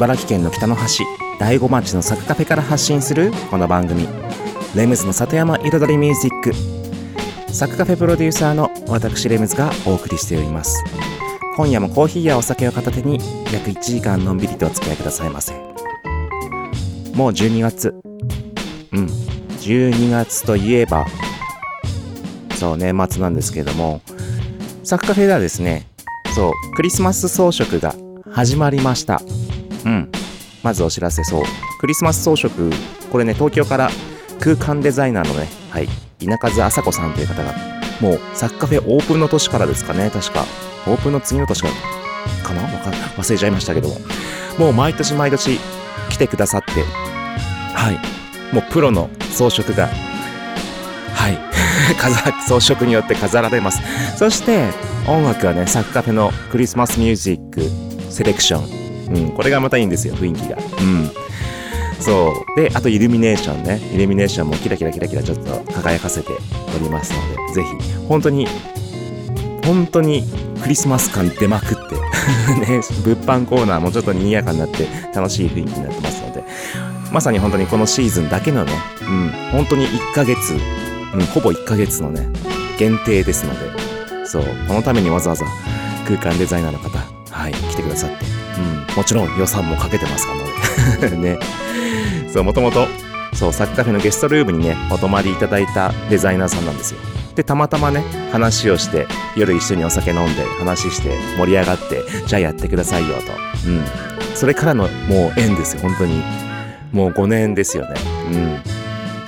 茨城県の北の端大子町のサクカフェから発信するこの番組。レムズの里山彩りミュージック。サクカフェプロデューサーの私レムズがお送りしております。今夜もコーヒーやお酒を片手に約1時間のんびりとお付き合いくださいませ。もう12月。うん。12月といえばそう年末なんですけれども。サクカフェではですねそう、クリスマス装飾が始まりました。うん。まずお知らせ、そう。クリスマス装飾、これね、東京から空間デザイナーのね、はい、稲数麻子さんという方が、もう、サッカフェオープンの年からですかね、確か。オープンの次の年から、かな？か忘れちゃいましたけども。もう毎年毎年来てくださって、はい。もうプロの装飾が、はい。装飾によって飾られます。そして、音楽はね、サクカフェのクリスマスミュージックセレクション。うん、これがまたいいんですよ、雰囲気が。うん。そう。で、あとイルミネーションね。イルミネーションもキラキラキラキラちょっと輝かせておりますので、ぜひ、本当に、本当にクリスマス感出まくって ね、物販コーナーもちょっと賑やかになって楽しい雰囲気になってますので、まさに本当にこのシーズンだけのね、うん、本当に1ヶ月、うん、ほぼ1ヶ月のね、限定ですので、そう、このためにわざわざ空間デザイナーの方、はい、来てくださって、うん、もちろん予算もかけてますからね。ね。そう、もともと、そう、サッカーフェのゲストルームにね、お泊まりいただいたデザイナーさんなんですよ。で、たまたまね、話をして、夜一緒にお酒飲んで、話して、盛り上がって、じゃあやってくださいよと。うん。それからの、もう縁ですよ、本当に。もう5年ですよね。うん。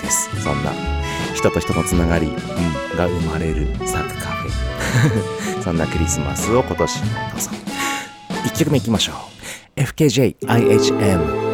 です。そんな、人と人のつながり、うん、が生まれるサッカーフェ。そんなクリスマスを今年どうぞ1曲目いきましょう。FKJIHM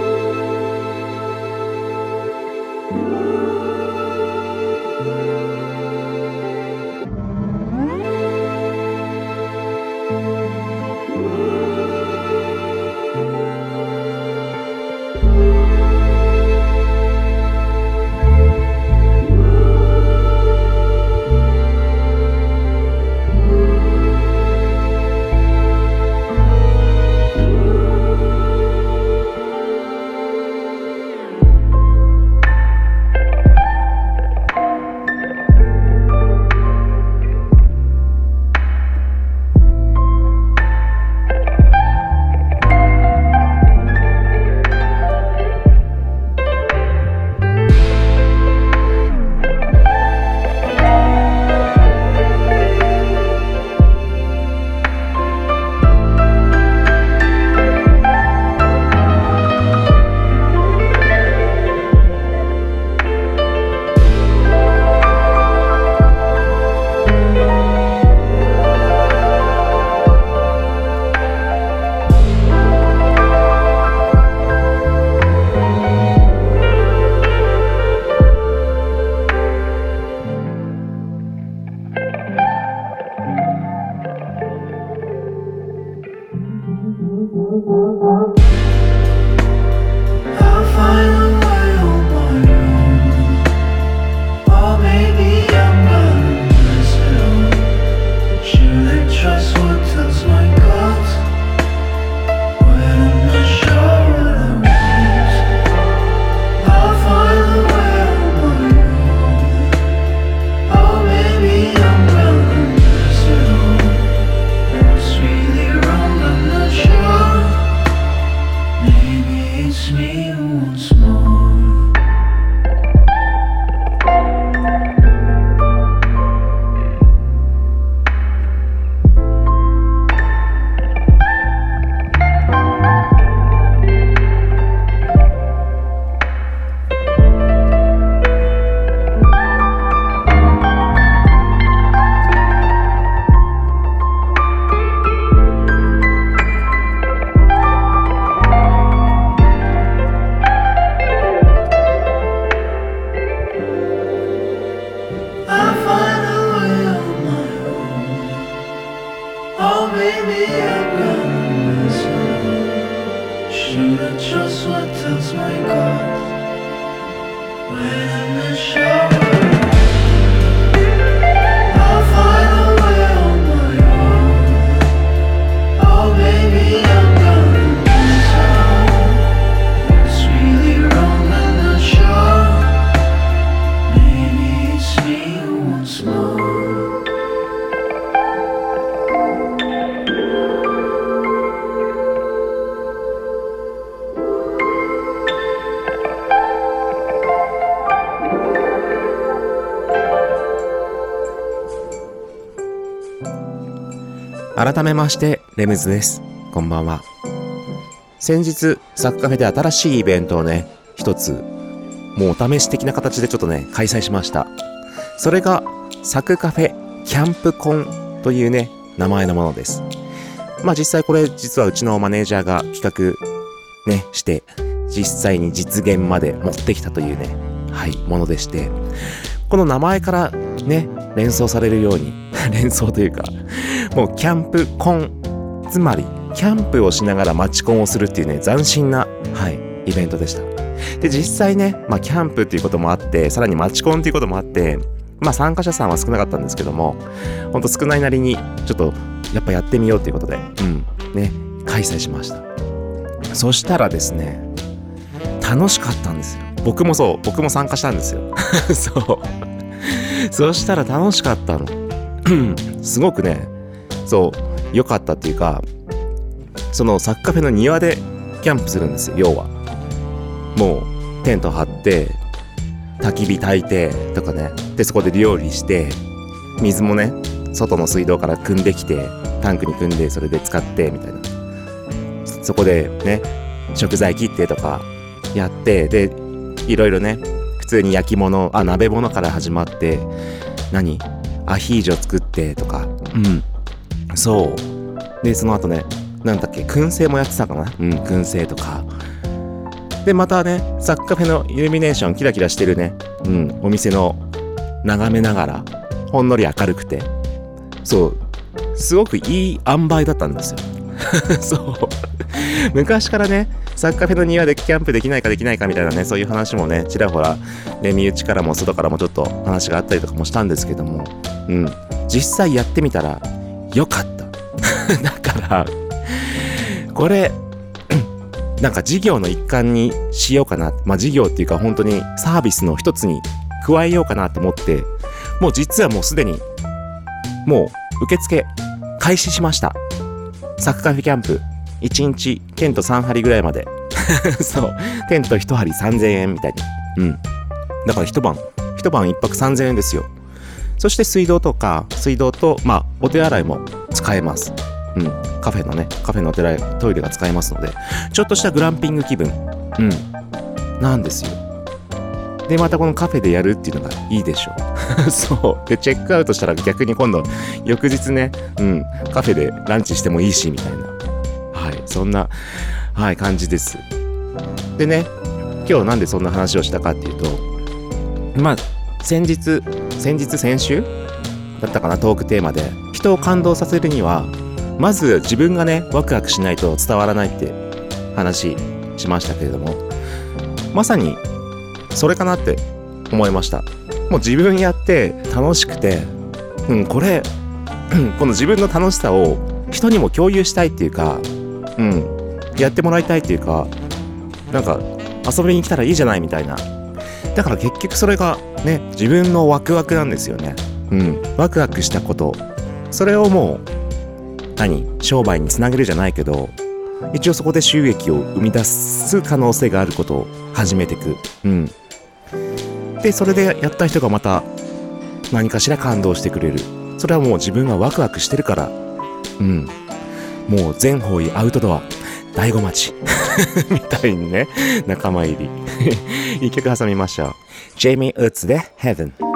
改めましてレムズです。こんばんは。先日サッカフェで新しいイベントをね一つもうお試し的な形でちょっとね開催しました。それがサクカフェキャンプコンというね名前のものです。まあ実際これ実はうちのマネージャーが企画ねして実際に実現まで持ってきたというねはいものでして。この名前からね連想されるように連想というかもうキャンプコンつまりキャンプをしながらマチコンをするっていうね斬新なはいイベントでした。で実際ねまあキャンプっていうこともあってさらにマチコンっていうこともあってまあ参加者さんは少なかったんですけどもほんと少ないなりにちょっとやっぱやってみようっていうことでうんね開催しました。そしたらですね楽しかったんですよ。僕もそう僕も参加したんですよ。そう。そしたら楽しかったの。すごくねそう良かったっていうかそのサッカーフェの庭でキャンプするんですよ要は。もうテント張って焚き火焚いてとかね。でそこで料理して水もね外の水道から汲んできてタンクに汲んでそれで使ってみたいな。そこでね食材切ってとかやってでいろいろね普通に焼き物あ鍋物から始まって何？アヒージョ作ってとか。うん。そう。でその後ねなんだっけ燻製もやってたかな？うん。燻製とか。でまたねサッカフェのイルミネーションキラキラしてるね。うん。お店の眺めながらほんのり明るくて。そう。すごくいい塩梅だったんですよ。そう。昔からねサッカフェの庭でキャンプできないかできないかみたいなねそういう話もねちらほら、ね、身内からも外からもちょっと話があったりとかもしたんですけどもうん。実際やってみたらよかった。だからこれ なんか事業の一環にしようかな。まあ事業っていうか本当にサービスの一つに加えようかなと思ってもう実はもうすでにもう受付開始しました。サクカフェキャンプ1日テント3針ぐらいまで。そう。テント1針3000円みたいに。うん。だから一晩一晩一泊3000円ですよ。そして水道とか水道とまあお手洗いも使えます。うん。カフェのねカフェのお手洗いトイレが使えますのでちょっとしたグランピング気分。うん。なんですよ。でまたこのカフェでやるっていうのがいいでしょう。そう。でチェックアウトしたら逆に今度翌日ねうん。カフェでランチしてもいいしみたいな。はい。そんなはい感じです。でね今日なんでそんな話をしたかっていうとまあ先日先日先週だったかなトークテーマで人を感動させるにはまず自分がねワクワクしないと伝わらないって話しましたけれどもまさにそれかなって思いました。もう自分やって楽しくてうんこれこの自分の楽しさを人にも共有したいっていうかうんやってもらいたいっていうかなんか遊びに来たらいいじゃないみたいな。だから結局それがね自分のワクワクなんですよね。うん。ワクワクしたこと。それをもう何商売につなげるじゃないけど一応そこで収益を生み出す可能性があることを始めていく。うん。でそれでやった人がまた何かしら感動してくれる。それはもう自分がワクワクしてるから。うん。もう全方位アウトドア。大子町みたいにね仲間入り。一曲挟みましょうジェイミー・ウッズで Heaven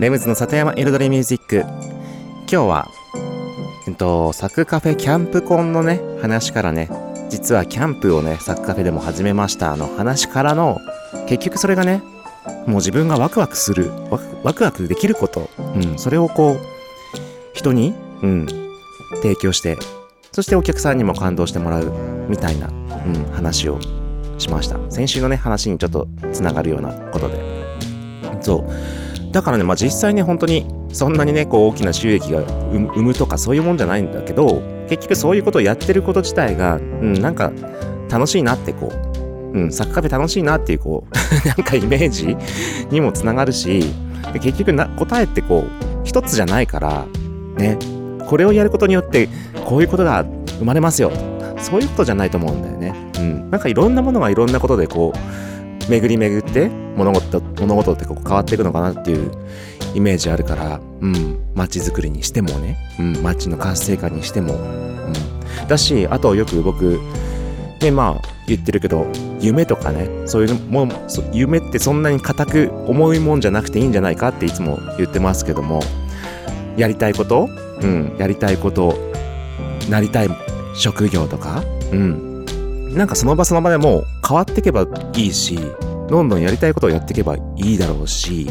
レムズの里山彩りミュージック。今日はえっとサクカフェキャンプコンのね話からね実はキャンプをねサクカフェでも始めました。あの話からの結局それがねもう自分がワクワクするワクワクワクできること、うん、それをこう人に、うん、提供してそしてお客さんにも感動してもらうみたいな、うん、話をしました。先週のね話にちょっとつながるようなことで。そう。だからねまあ実際ね本当にそんなにねこう大きな収益が生むとかそういうもんじゃないんだけど結局そういうことをやってること自体が、うん、なんか楽しいなってこう、うん、サッカー部楽しいなっていうこう なんかイメージにもつながるし結局な答えってこう一つじゃないからねこれをやることによってこういうことが生まれますよそういうことじゃないと思うんだよね。うん。なんかいろんなものがいろんなことでこう、巡り巡って物事、物事ってこう変わっていくのかなっていうイメージあるから、うん。街づくりにしてもね、うん。街の活性化にしても、うん。だし、あとよく僕、ね、まあ言ってるけど、夢とかね、そういうもん、夢ってそんなに固く重いもんじゃなくていいんじゃないかっていつも言ってますけども、やりたいことうん、やりたいこと、なりたい職業とか、うん。なんかその場その場でもう変わっていけばいいし、どんどんやりたいことをやっていけばいいだろうし、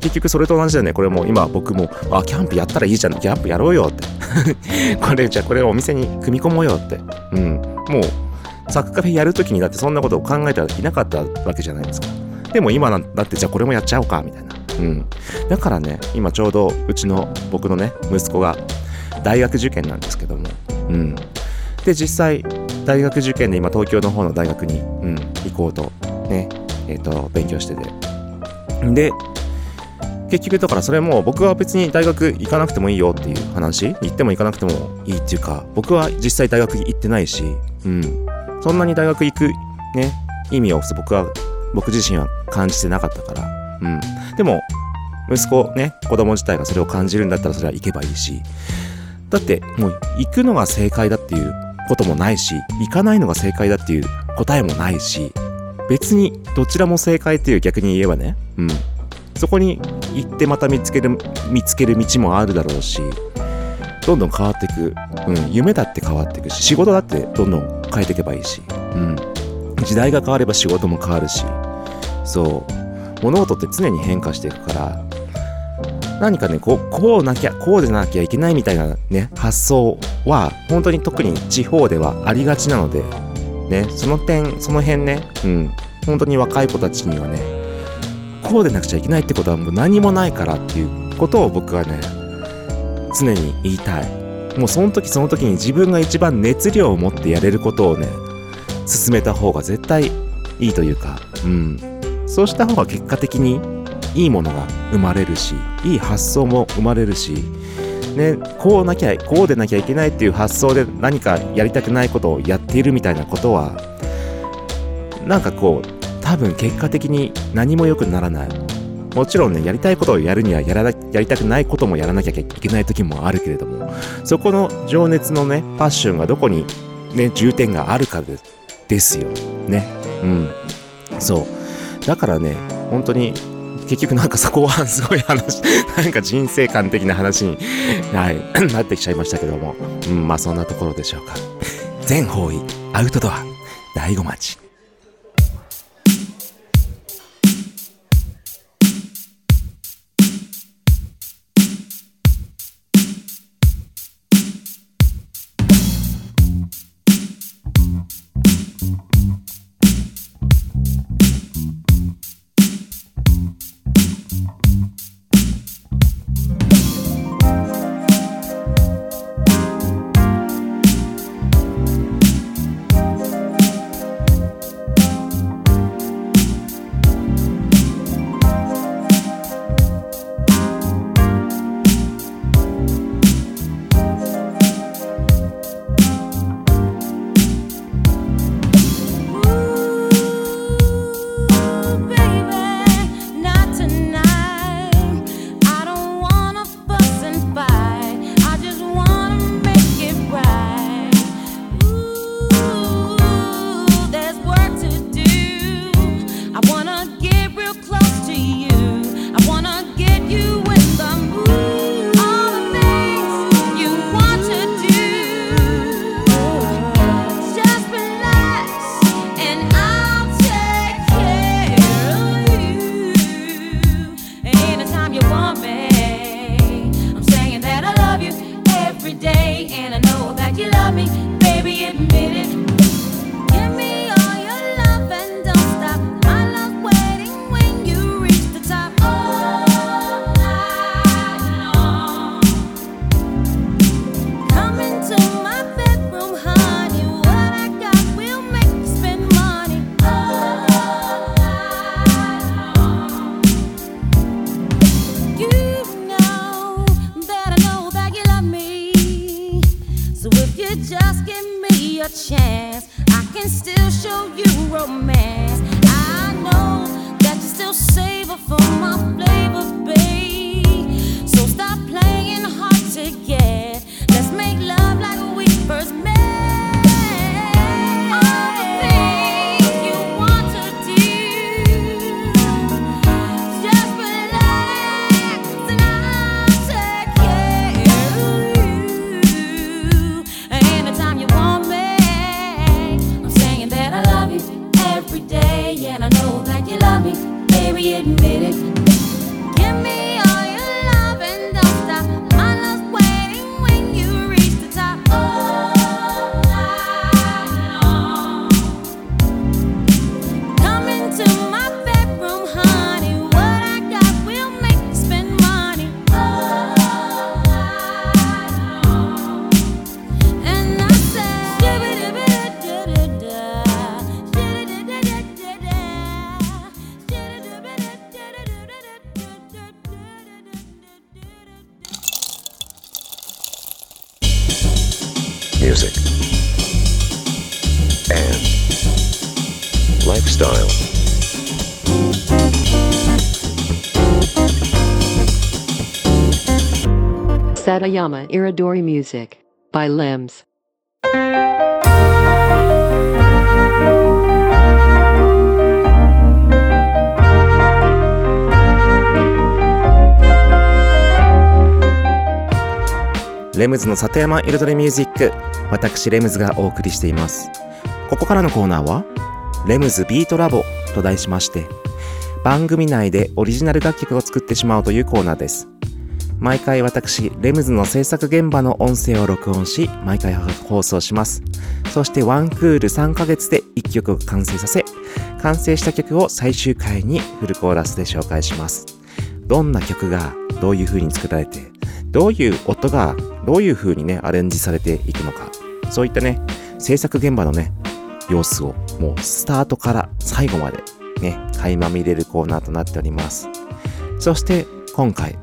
結局それと同じだよね。これも今僕も、あ、キャンプやったらいいじゃん。キャンプやろうよって。これ、じゃあこれをお店に組み込もうよって。うん。もう、サッカフェやるときにだってそんなことを考えてはいなかったわけじゃないですか。でも今だってじゃあこれもやっちゃおうか、みたいな。うん。だからね、今ちょうどうちの僕のね、息子が大学受験なんですけども、うん。で、実際、大学受験で今東京の方の大学に、うん、行こうと、ね、えっ、ー、と、勉強してて。で、結局だからそれも僕は別に大学行かなくてもいいよっていう話行っても行かなくてもいいっていうか僕は実際大学行ってないし、うん、そんなに大学行くね意味を僕は僕自身は感じてなかったから、うん、でも息子ね子供自体がそれを感じるんだったらそれは行けばいいし。だってもう行くのが正解だっていうこともないし、行かないのが正解だっていう答えもないし、別にどちらも正解っていう逆に言えばね、うん。そこに行ってまた見つける、見つける道もあるだろうし、どんどん変わっていく。うん。夢だって変わっていくし、仕事だってどんどん変えていけばいいし、うん。時代が変われば仕事も変わるし、そう。物事って常に変化していくから、何かね、こう、こうなきゃ、こうでなきゃいけないみたいなね、発想は、本当に特に地方ではありがちなので、ね、その点、その辺ね、うん、本当に若い子たちにはね、こうでなくちゃいけないってことはもう何もないからっていうことを僕はね、常に言いたい。もうその時その時に自分が一番熱量を持ってやれることをね、進めた方が絶対いいというか、うん。そうした方が結果的にいいものが生まれるし、いい発想も生まれるし、ね、こうなきゃ、こうでなきゃいけないっていう発想で何かやりたくないことをやっているみたいなことは、なんかこう、多分結果的に何も良くならない。もちろんね、やりたいことをやるにはやらなやりたくないこともやらなきゃいけない時もあるけれども、そこの情熱のね、パッションがどこにね、重点があるかですよ。ね。うん。そう。だからね、本当に結局なんかそこはすごい話、なんか人生観的な話に、はい、なってきちゃいましたけども、うん、まあそんなところでしょうか。全方位、アウトドア、醍醐町。Satayama Iridori Music by Limbs. レムズの里山彩りミュージック私レムズがお送りしています。ここからのコーナーはレムズビートラボと題しまして番組内でオリジナル楽曲を作ってしまうというコーナーです。毎回私、レムズの制作現場の音声を録音し、毎回放送します。そしてワンクール3ヶ月で1曲を完成させ、完成した曲を最終回にフルコーラスで紹介します。どんな曲がどういう風に作られて、どういう音がどういう風にね、アレンジされていくのか、そういったね、制作現場のね、様子をもうスタートから最後までね、垣間見れるコーナーとなっております。そして今回、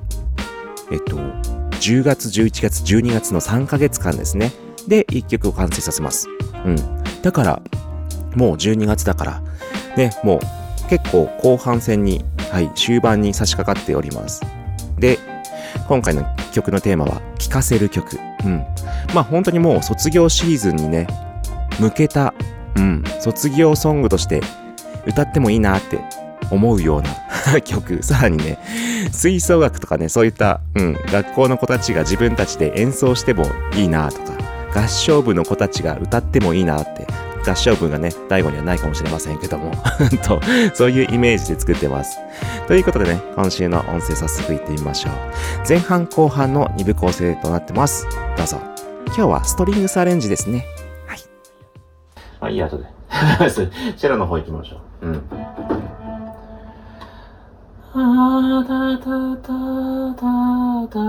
えっと、10月、11月、12月の3ヶ月間ですね。で、1曲を完成させます。うん。だから、もう12月だから、ね、もう結構後半戦に、はい、終盤に差し掛かっております。で、今回の曲のテーマは、聴かせる曲。うん。まあ本当にもう卒業シーズンにね、向けた、うん、卒業ソングとして歌ってもいいなって思うような 曲、さらにね、吹奏楽とかね、そういった、うん、学校の子たちが自分たちで演奏してもいいなとか、合唱部の子たちが歌ってもいいなって、合唱部がね、大悟にはないかもしれませんけども と、そういうイメージで作ってます。ということでね、今週の音声早速いってみましょう。前半後半の2部構成となってます。どうぞ。今日はストリングスアレンジですね。はい。あいいや、後で。チェロの方行きましょう。うん。あだだだだだ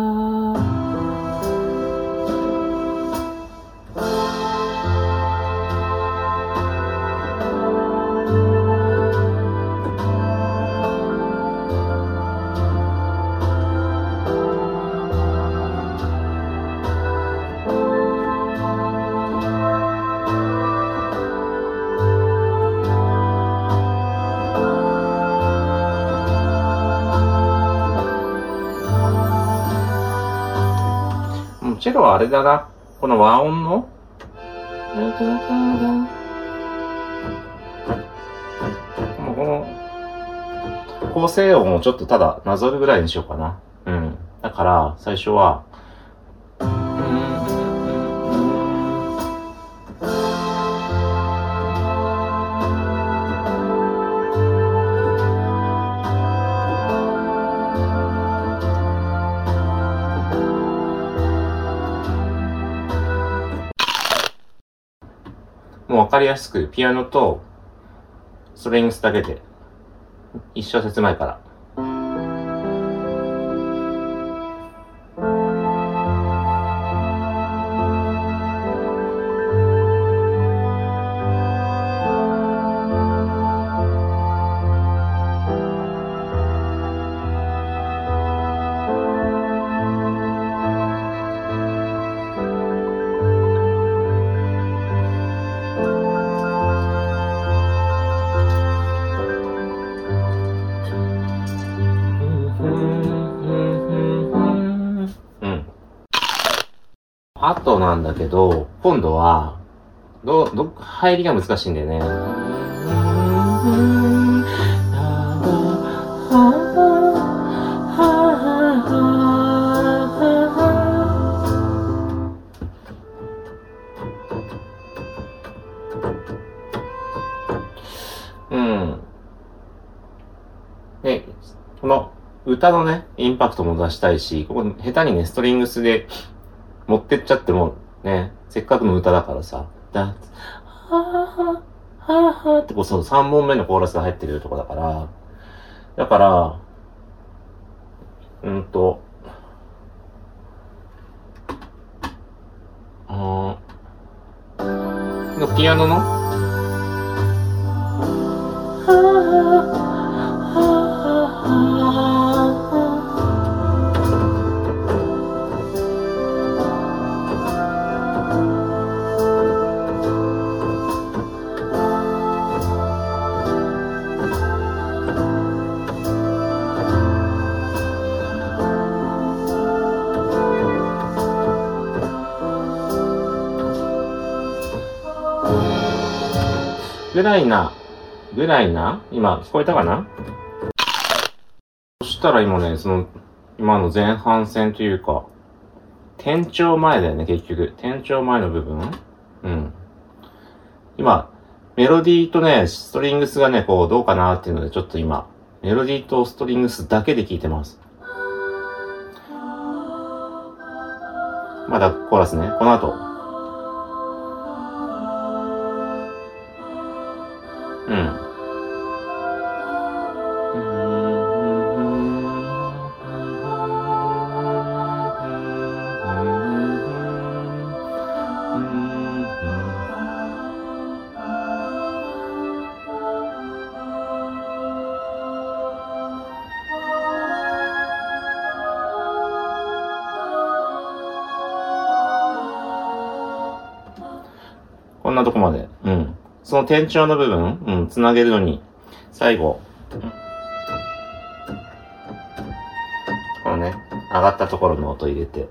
チェロはあれだな。この和音の、もうこの、構成音をちょっとただなぞるぐらいにしようかな。うん。だから、最初は、かりやすくピアノとストリングスだけで一小節前から。けど、今度は、ど、ど、入りが難しいんだよね。うん。で、この歌のね、インパクトも出したいし、ここ下手にね、ストリングスで持ってっちゃってもね、せっかくの歌だからさ、だ、はぁはぁ、はぁはってこう、その3本目のコーラスが入ってるとこだから、だから、うんと、うん、このピアノの、ぐらいな、ぐらいな？今、聞こえたかな？そしたら今ね、その、今の前半戦というか、転調前だよね、結局。転調前の部分？うん。今、メロディーとね、ストリングスがね、こう、どうかなっていうので、ちょっと今、メロディーとストリングスだけで聴いてます。まだコーラスね、この後。転調の部分、うん、つなげるのに、最後、このね、上がったところの音入れて。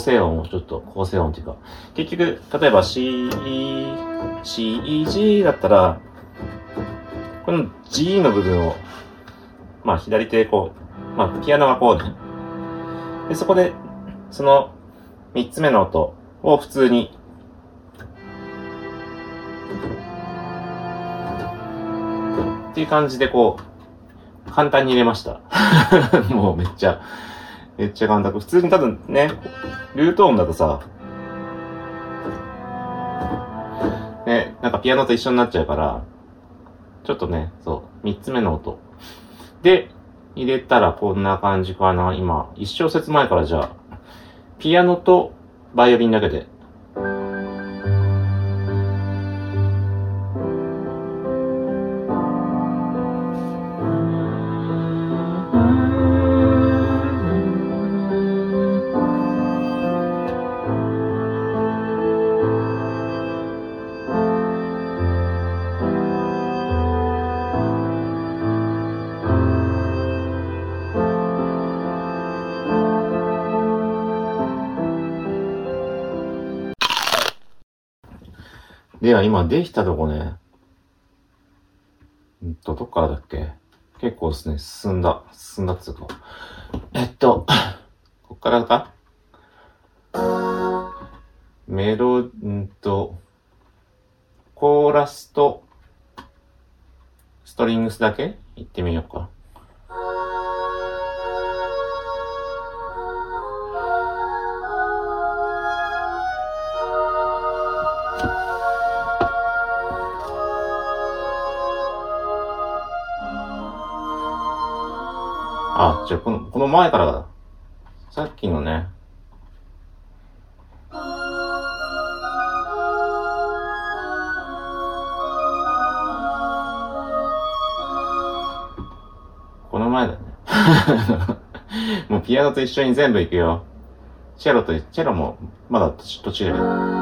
成音をちょっと、構成音っていうか、結局、例えば C、C、G だったら、この G の部分を、まあ左手でこう、まあピアノがこう。で、そこで、その三つ目の音を普通に、っていう感じでこう、簡単に入れました。もうめっちゃ、めっちゃ簡単。普通に多分ね、ルート音だとさ、ね、なんかピアノと一緒になっちゃうから、ちょっとね、そう、三つ目の音。で、入れたらこんな感じかな。今、一小節前からじゃあ、ピアノとバイオリンだけで。では今できたとこね。うんと、どっからだっけ？結構ですね、進んだ。進んだっつうか。えっと、こっからか？メロ、んと、コーラスと、ストリングスだけ？行ってみようか。あ、じゃあこの、この前からだ。さっきのね。この前だね。もうピアノと一緒に全部行くよ。チェロと、チェロもまだ途中。うん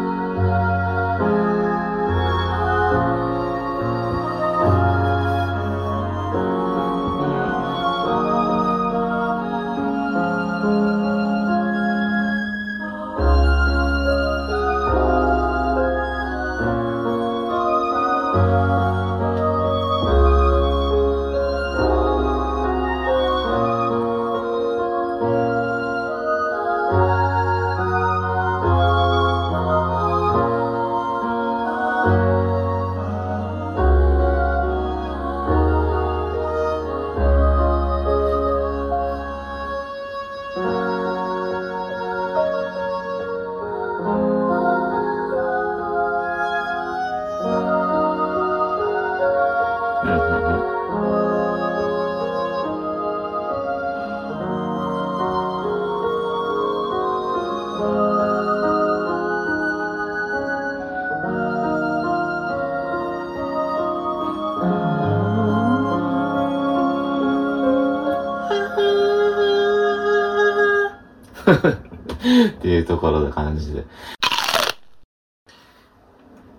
ところで感じで。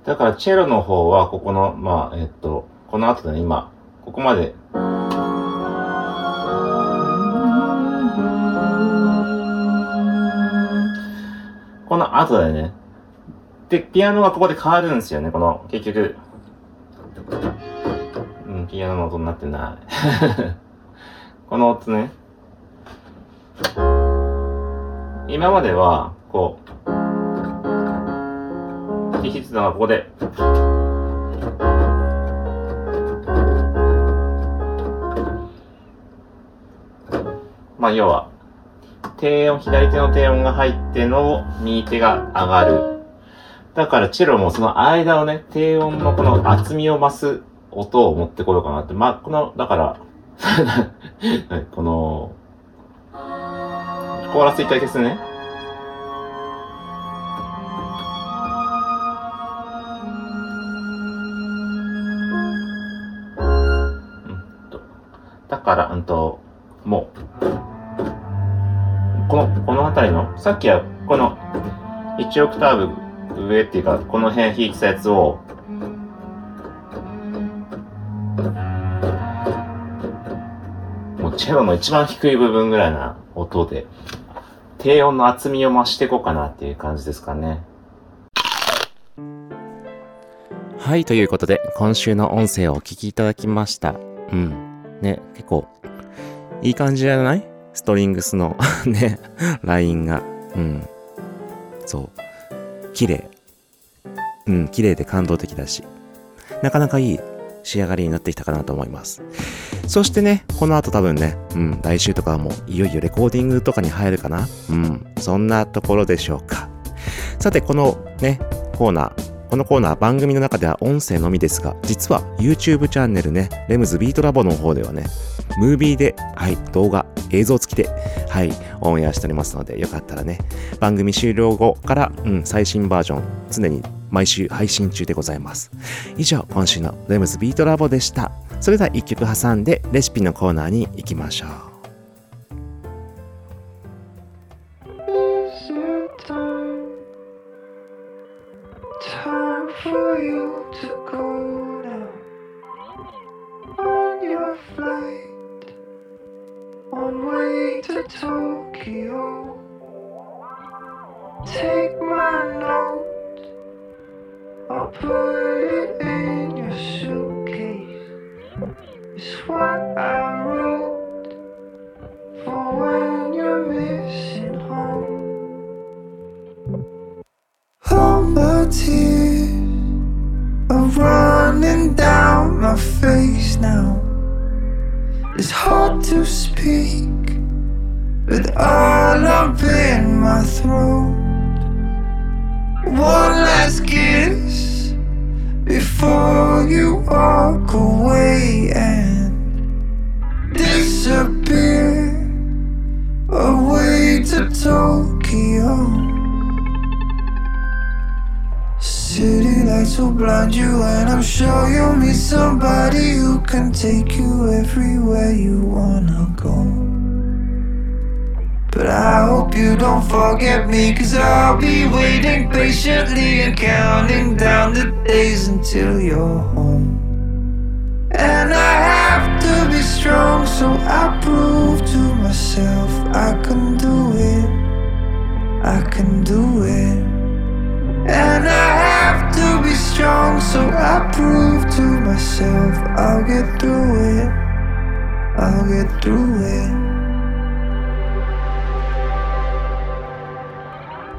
だから、チェロの方は、ここの、まあ、えっと、この後でね、今、ここまで。この後でね。で、ピアノがここで変わるんですよね、この、結局。うん、ピアノの音になってない。この音ね。今までは、こう、弾いてたのがここで、まあ要は、低音、左手の低音が入っての右手が上がる。だからチェロもその間をね、低音のこの厚みを増す音を持ってこようかなって。まあ、この、だから、この、コーラス一回消すね。さっきはこの1オクターブ上っていうか、この辺弾いてたやつを、もうチェロの一番低い部分ぐらいな音で、低音の厚みを増していこうかなっていう感じですかね。はい、ということで、今週の音声をお聞きいただきました。うん。ね、結構、いい感じじゃない？ストリングスの ね、ラインが。うん。そう。綺麗。うん、綺麗で感動的だし。なかなかいい仕上がりになってきたかなと思います。そしてね、この後多分ね、うん、来週とかはもういよいよレコーディングとかに入るかなうん、そんなところでしょうか。さて、このね、コーナー、このコーナー番組の中では音声のみですが、実は YouTube チャンネルね、レムズビートラボの方ではね、ムービーで、はい、動画、映像付きで、はい、オンエアしておりますので、よかったらね、番組終了後から、うん、最新バージョン、常に毎週配信中でございます。以上、今週のレムズビートラボでした。それでは一曲挟んで、レシピのコーナーに行きましょう。You to go now. On your flight, on way to Tokyo.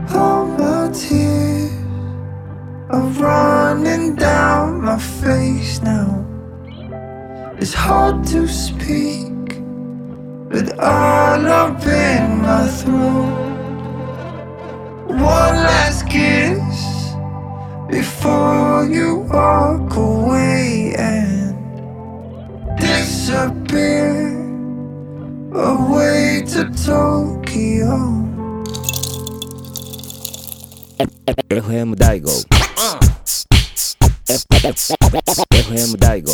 All my tears are running down my face now. It's hard to speak with all up in my throat. One last kiss before you walk away and disappear away to Tokyo. FM 大悟。FM 大悟。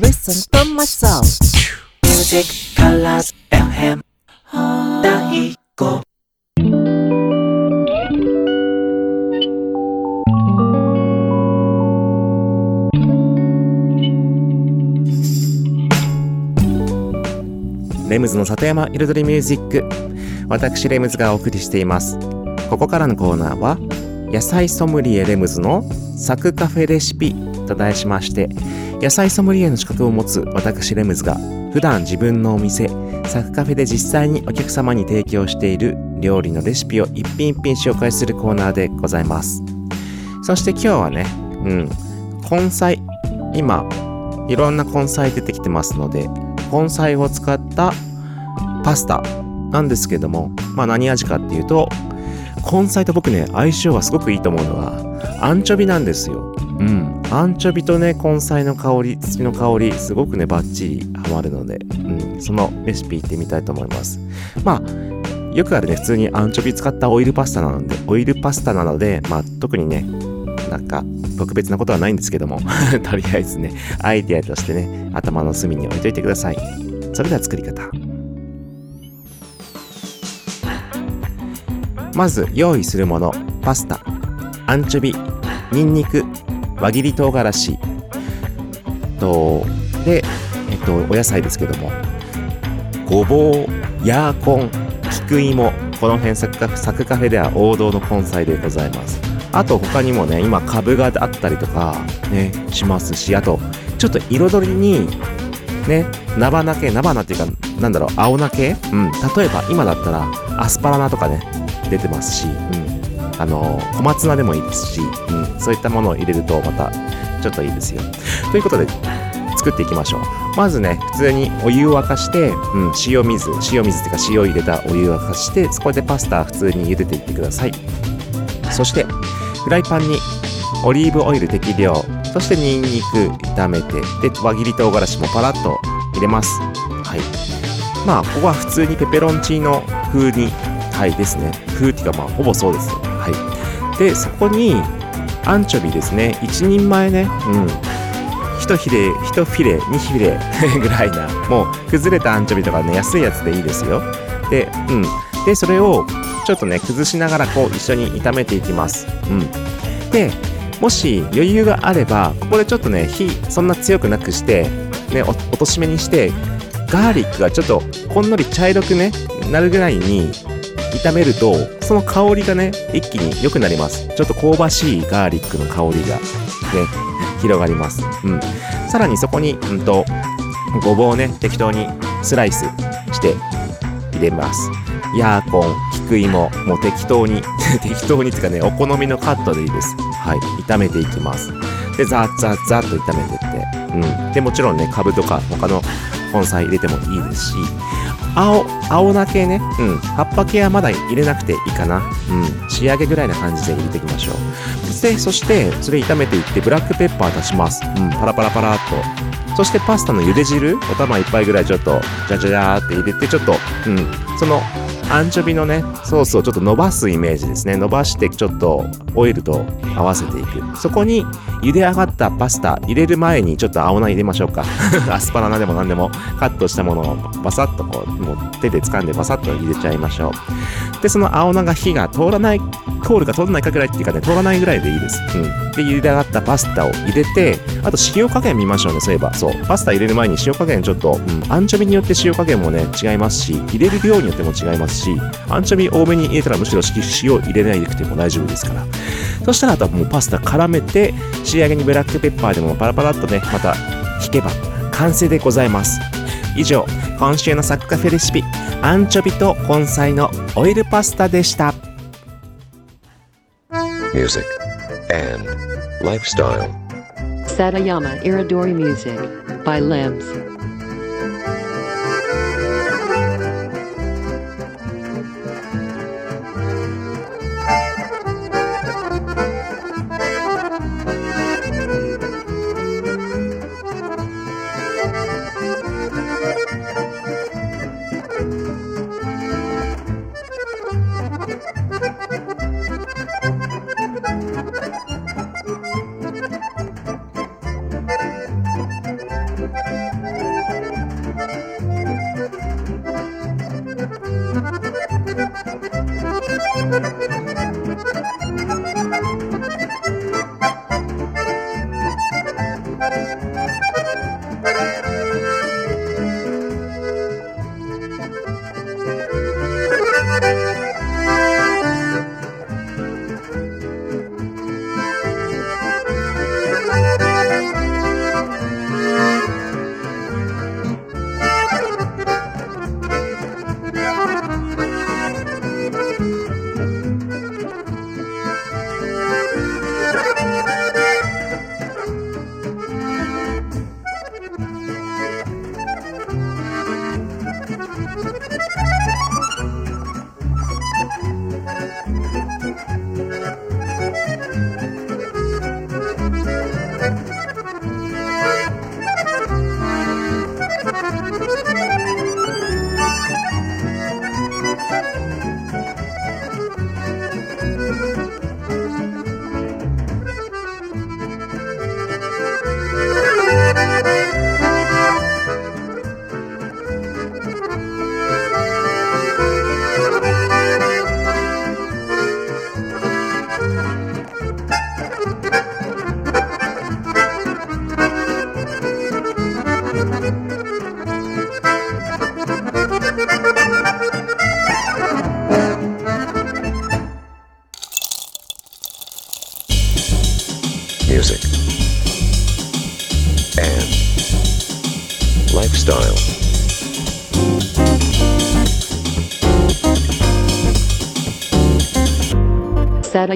Listen to my song Music Colors FM 大悟。レムズの里山彩りミュージック。私レムズがお送りしていますここからのコーナーは野菜ソムリエレムズのサクカフェレシピと題しまして野菜ソムリエの資格を持つ私レムズが普段自分のお店サクカフェで実際にお客様に提供している料理のレシピを一品一品紹介するコーナーでございます。そして今日はねうん根菜今いろんな根菜出てきてますので根菜を使ったパスタなんですけども、まあ何味かっていうと、根菜と僕ね、相性がすごくいいと思うのが、アンチョビなんですよ。うん。アンチョビとね、根菜の香り、土の香り、すごくね、バッチリハマるので、うん。そのレシピいってみたいと思います。まあ、よくあるね、普通にアンチョビ使ったオイルパスタなので、オイルパスタなので、まあ、特にね、なんか、特別なことはないんですけども、とりあえずね、アイデアとしてね、頭の隅に置いといてください。それでは作り方。まず用意するもの、パスタ、アンチョビ、ニンニク、輪切り唐辛子、と、で、えっと、お野菜ですけども、ごぼう、ヤーコン、菊芋、この辺サクカフサクカフェでは王道の根菜でございます。あと他にもね、今、カブがあったりとか、ね、しますし、あと、ちょっと彩りに、ね、菜花系、菜花っていうか、なんだろう、青菜系？うん。例えば、今だったら、アスパラナとかね、出てますし、うん。あの、小松菜でもいいですし、うん。そういったものを入れると、また、ちょっといいですよ。ということで、作っていきましょう。まずね、普通にお湯を沸かして、うん、塩水、塩水っていうか塩を入れたお湯を沸かして、そこでパスタ普通に茹でていってください。そして、フライパンにオリーブオイル適量、そしてニンニク炒めて、で、輪切り唐辛子もパラッと入れます。はい。まあ、ここは普通にペペロンチーノ風に、はいですね。風っていうか、まあ、ほぼそうです。はい。で、そこに、アンチョビですね。1人前ね。うん。1フィレ、1フィレ、2フィレぐらいな、もう崩れたアンチョビとかね、安いやつでいいですよ。で、うん。で、それをちょっとね、崩しながらこう一緒に炒めていきます。うん。で、もし余裕があれば、ここでちょっとね、火そんな強くなくして、ね、落とし目にして、ガーリックがちょっとほんのり茶色くね、なるぐらいに炒めると、その香りがね、一気に良くなります。ちょっと香ばしいガーリックの香りがね、広がります。うん。さらにそこに、うんと、ごぼうをね、適当にスライスして入れます。ヤーコン、菊芋、もう適当に、適当にっていうかね、お好みのカットでいいです。はい。炒めていきます。で、ザーザーザーっと炒めてって。うん。で、もちろんね、カブとか他の根菜入れてもいいですし、青、青菜系ね。うん。葉っぱ系はまだ入れなくていいかな。うん。仕上げぐらいな感じで入れていきましょう。で、そして、それ炒めていって、ブラックペッパー足します。うん。パラパラパラっと。そしてパスタの茹で汁、お玉一杯ぐらいちょっと、じゃじゃじゃーって入れて、ちょっと、うん。その、アンチョビのね、ソースをちょっと伸ばすイメージですね。伸ばしてちょっとオイルと合わせていく。そこに茹で上がったパスタ入れる前にちょっと青菜入れましょうか。アスパラナでも何でもカットしたものをバサッとこう、もう手で掴んでバサッと入れちゃいましょう。で、その青菜が火が通らない、通るか通らないかぐらいっていうかね、通らないぐらいでいいです。うん。で、茹で上がったパスタを入れて、あと塩加減見ましょうね、そういえば。そう。パスタ入れる前に塩加減ちょっと、うん、アンチョビによって塩加減もね、違いますし、入れる量によっても違いますし、アンチョビ多めに入れたらむしろ塩入れないでくても大丈夫ですから。そしたらあとはもうパスタ絡めて、仕上げにブラックペッパーでもパラパラっとね、また引けば完成でございます。以上、今週のサックカフェレシピ、アンチョビと根菜のオイルパスタでした。music, and lifestyle. Satayama Iridori Music by Limbs.「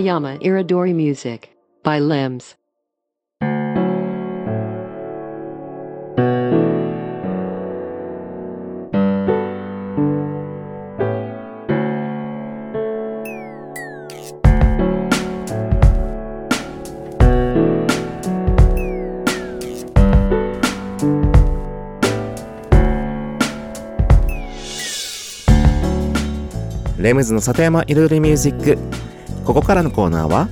Satayama Iridori Music by Limbs. レムズの里山彩りミュージック。 ここからのコーナーは、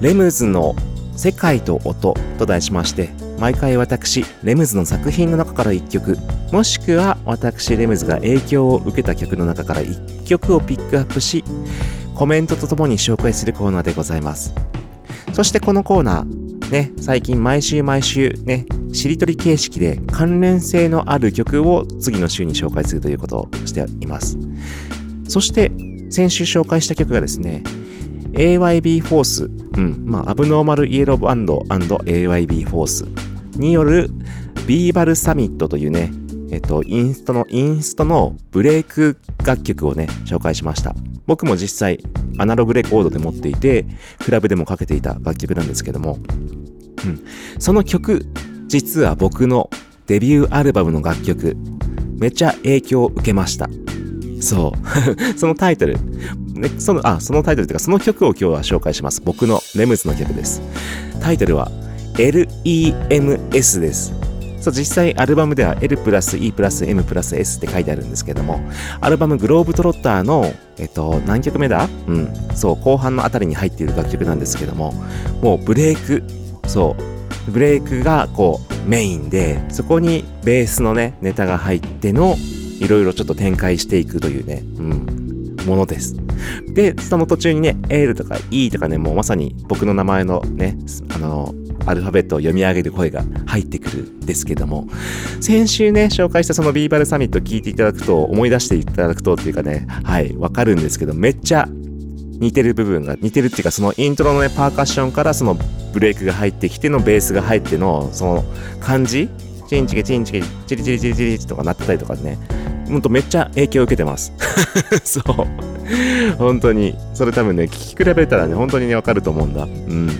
レムズの世界と音と題しまして、毎回私、レムズの作品の中から1曲、もしくは私、レムズが影響を受けた曲の中から1曲をピックアップし、コメントとともに紹介するコーナーでございます。そしてこのコーナー、ね、最近毎週毎週ね、しりとり形式で関連性のある曲を次の週に紹介するということをしています。そして、先週紹介した曲がですね、AYB フォース、うん、まあ、アブノーマルイエローバンド &AYB フォースによるビーバルサミットというね、えっと、インストの、インストのブレイク楽曲をね、紹介しました。僕も実際、アナログレコードで持っていて、クラブでもかけていた楽曲なんですけども、うん。その曲、実は僕のデビューアルバムの楽曲、めっちゃ影響を受けました。そう。そのタイトル。ね、その、あ、そのタイトルというか、その曲を今日は紹介します。僕のレムズの曲です。タイトルは、LEMS です。そう実際アルバムでは L プラス E プラス M プラス S って書いてあるんですけども、アルバムグローブトロッターの、えっと、何曲目だ？うん、そう、後半のあたりに入っている楽曲なんですけども、もうブレイク、そう、ブレイクがこうメインで、そこにベースのね、ネタが入っての、いろいろちょっと展開していくというね、うん、ものです。で、その途中にね、L とか E とかね、もうまさに僕の名前のね、あの、アルファベットを読み上げる声が入ってくるんですけども、先週ね、紹介したそのビーバルサミット聞いていただくと、思い出していただくとっていうかね、はい、わかるんですけど、めっちゃ似てる部分が、似てるっていうか、そのイントロのね、パーカッションからそのブレイクが入ってきてのベースが入っての、その感じチンチキチンチキ、チリチリチリチリとかなってたりとかね、ほんとめっちゃ影響を受けてます。そう。本当に。それ多分ね、聞き比べたらね、本当にね、わかると思うんだ。うん。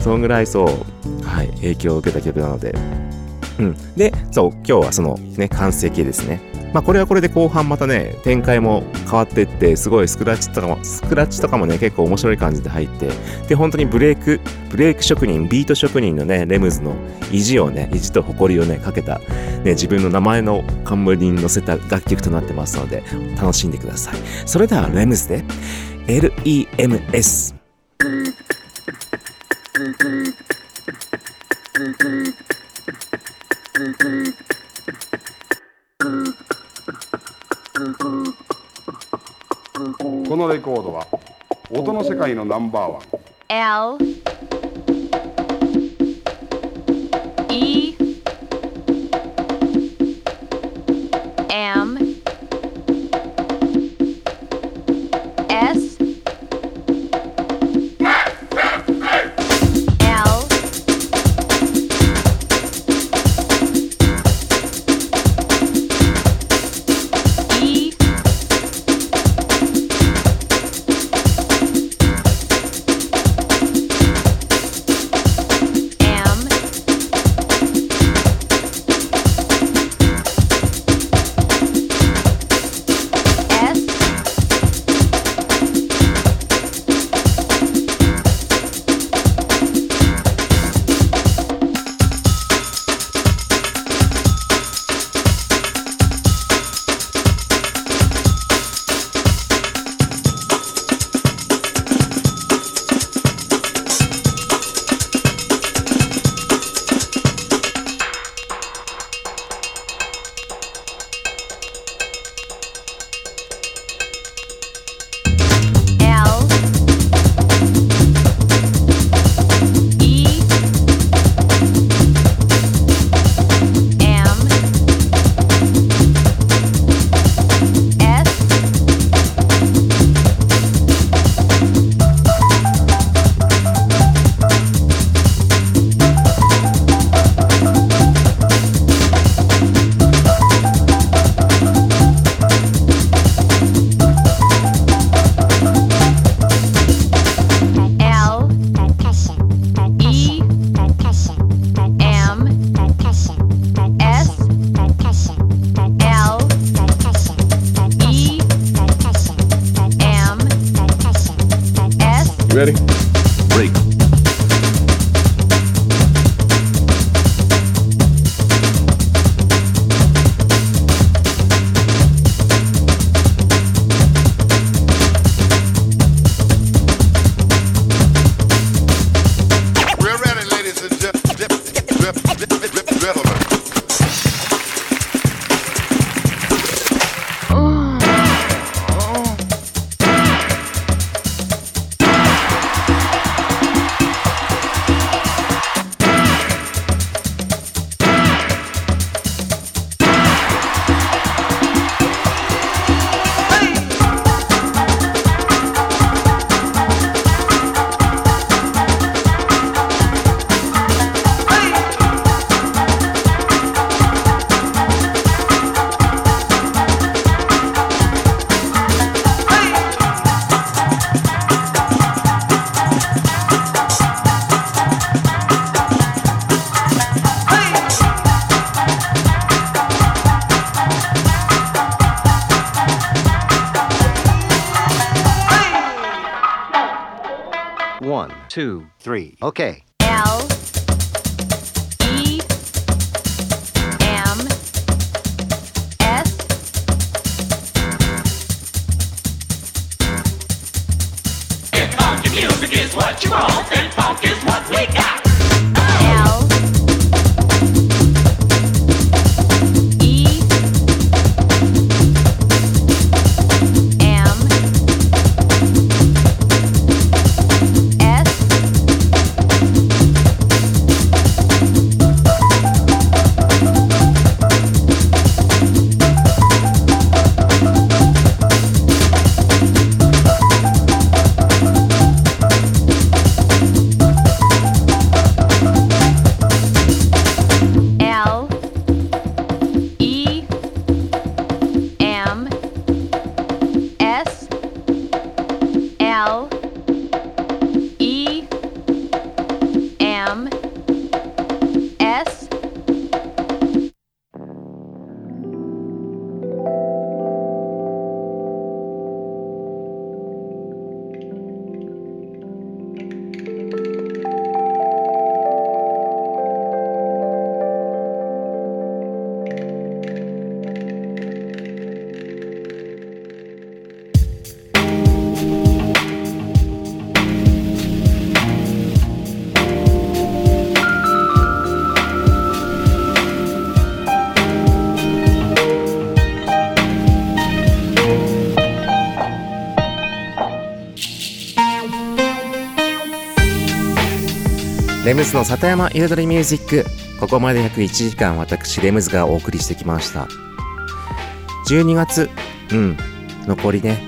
そんぐらいそう、はい、影響を受けた曲なので。うん。で、そう、今日はそのね、完成形ですね。まあこれはこれで後半またね、展開も変わっていって、すごいスクラッチとかも、スクラッチとかもね、結構面白い感じで入って、で、本当にブレイク、ブレイク職人、ビート職人のね、レムズの意地をね、意地と誇りをね、かけた、ね、自分の名前の冠に載せた楽曲となってますので、楽しんでください。それでは、レムズで、LEMS。このレコードは音の世界のナンバーワン。L two, three. Okay. L レムズの里山彩りミュージック。ここまで約1時間私レムズがお送りしてきました。12月うん残りね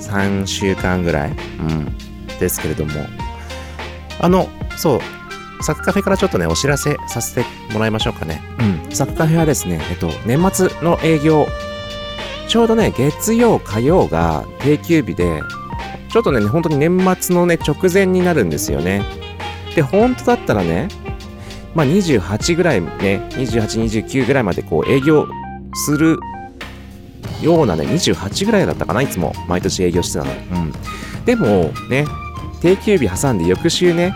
3週間ぐらいうんですけれども。あのそうサクカフェからちょっとねお知らせさせてもらいましょうかね。うんサクカフェはですねえっと年末の営業。ちょうどね月曜火曜が定休日でちょっとね本当に年末のね直前になるんですよね。で、本当だったらね、まあ28ぐらいね、28、29ぐらいまでこう営業するようなね、28ぐらいだったかな、いつも毎年営業してたの。うん。でもね、定休日挟んで翌週ね、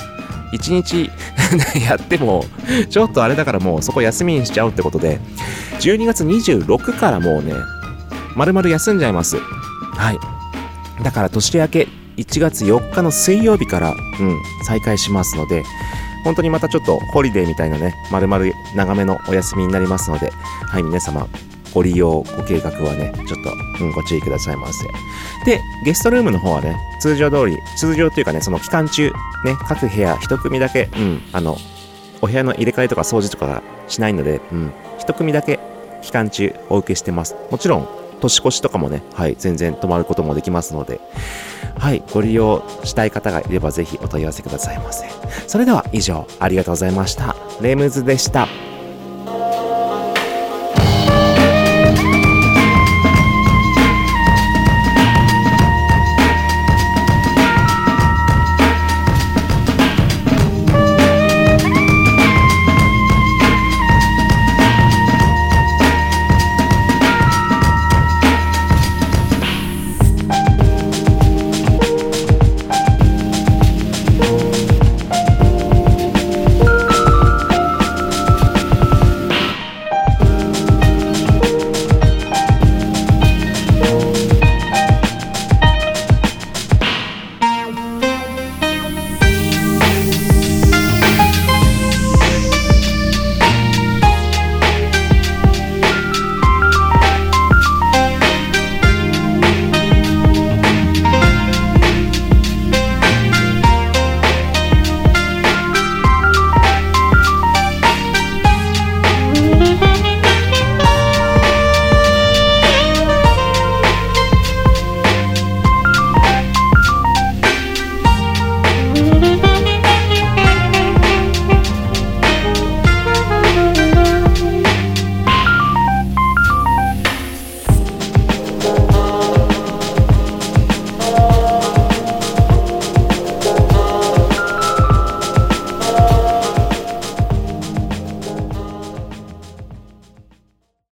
1日 やっても、ちょっとあれだからもうそこ休みにしちゃうってことで、12月26からもうね、丸々休んじゃいます。はい。だから年明け1月4日の水曜日から、うん、再開しますので、本当にまたちょっとホリデーみたいなね、丸々長めのお休みになりますので、はい、皆様、ご利用、ご計画はね、ちょっと、うん、ご注意くださいませ。で、ゲストルームの方はね、通常通り、通常というかね、その期間中、ね、各部屋一組だけ、うん、あの、お部屋の入れ替えとか掃除とかがしないので、うん、一組だけ期間中お受けしてます。もちろん、年越しとかもね、はい、全然泊まることもできますので、はい、ご利用したい方がいればぜひお問い合わせくださいませ。それでは以上、ありがとうございました。レムズでした。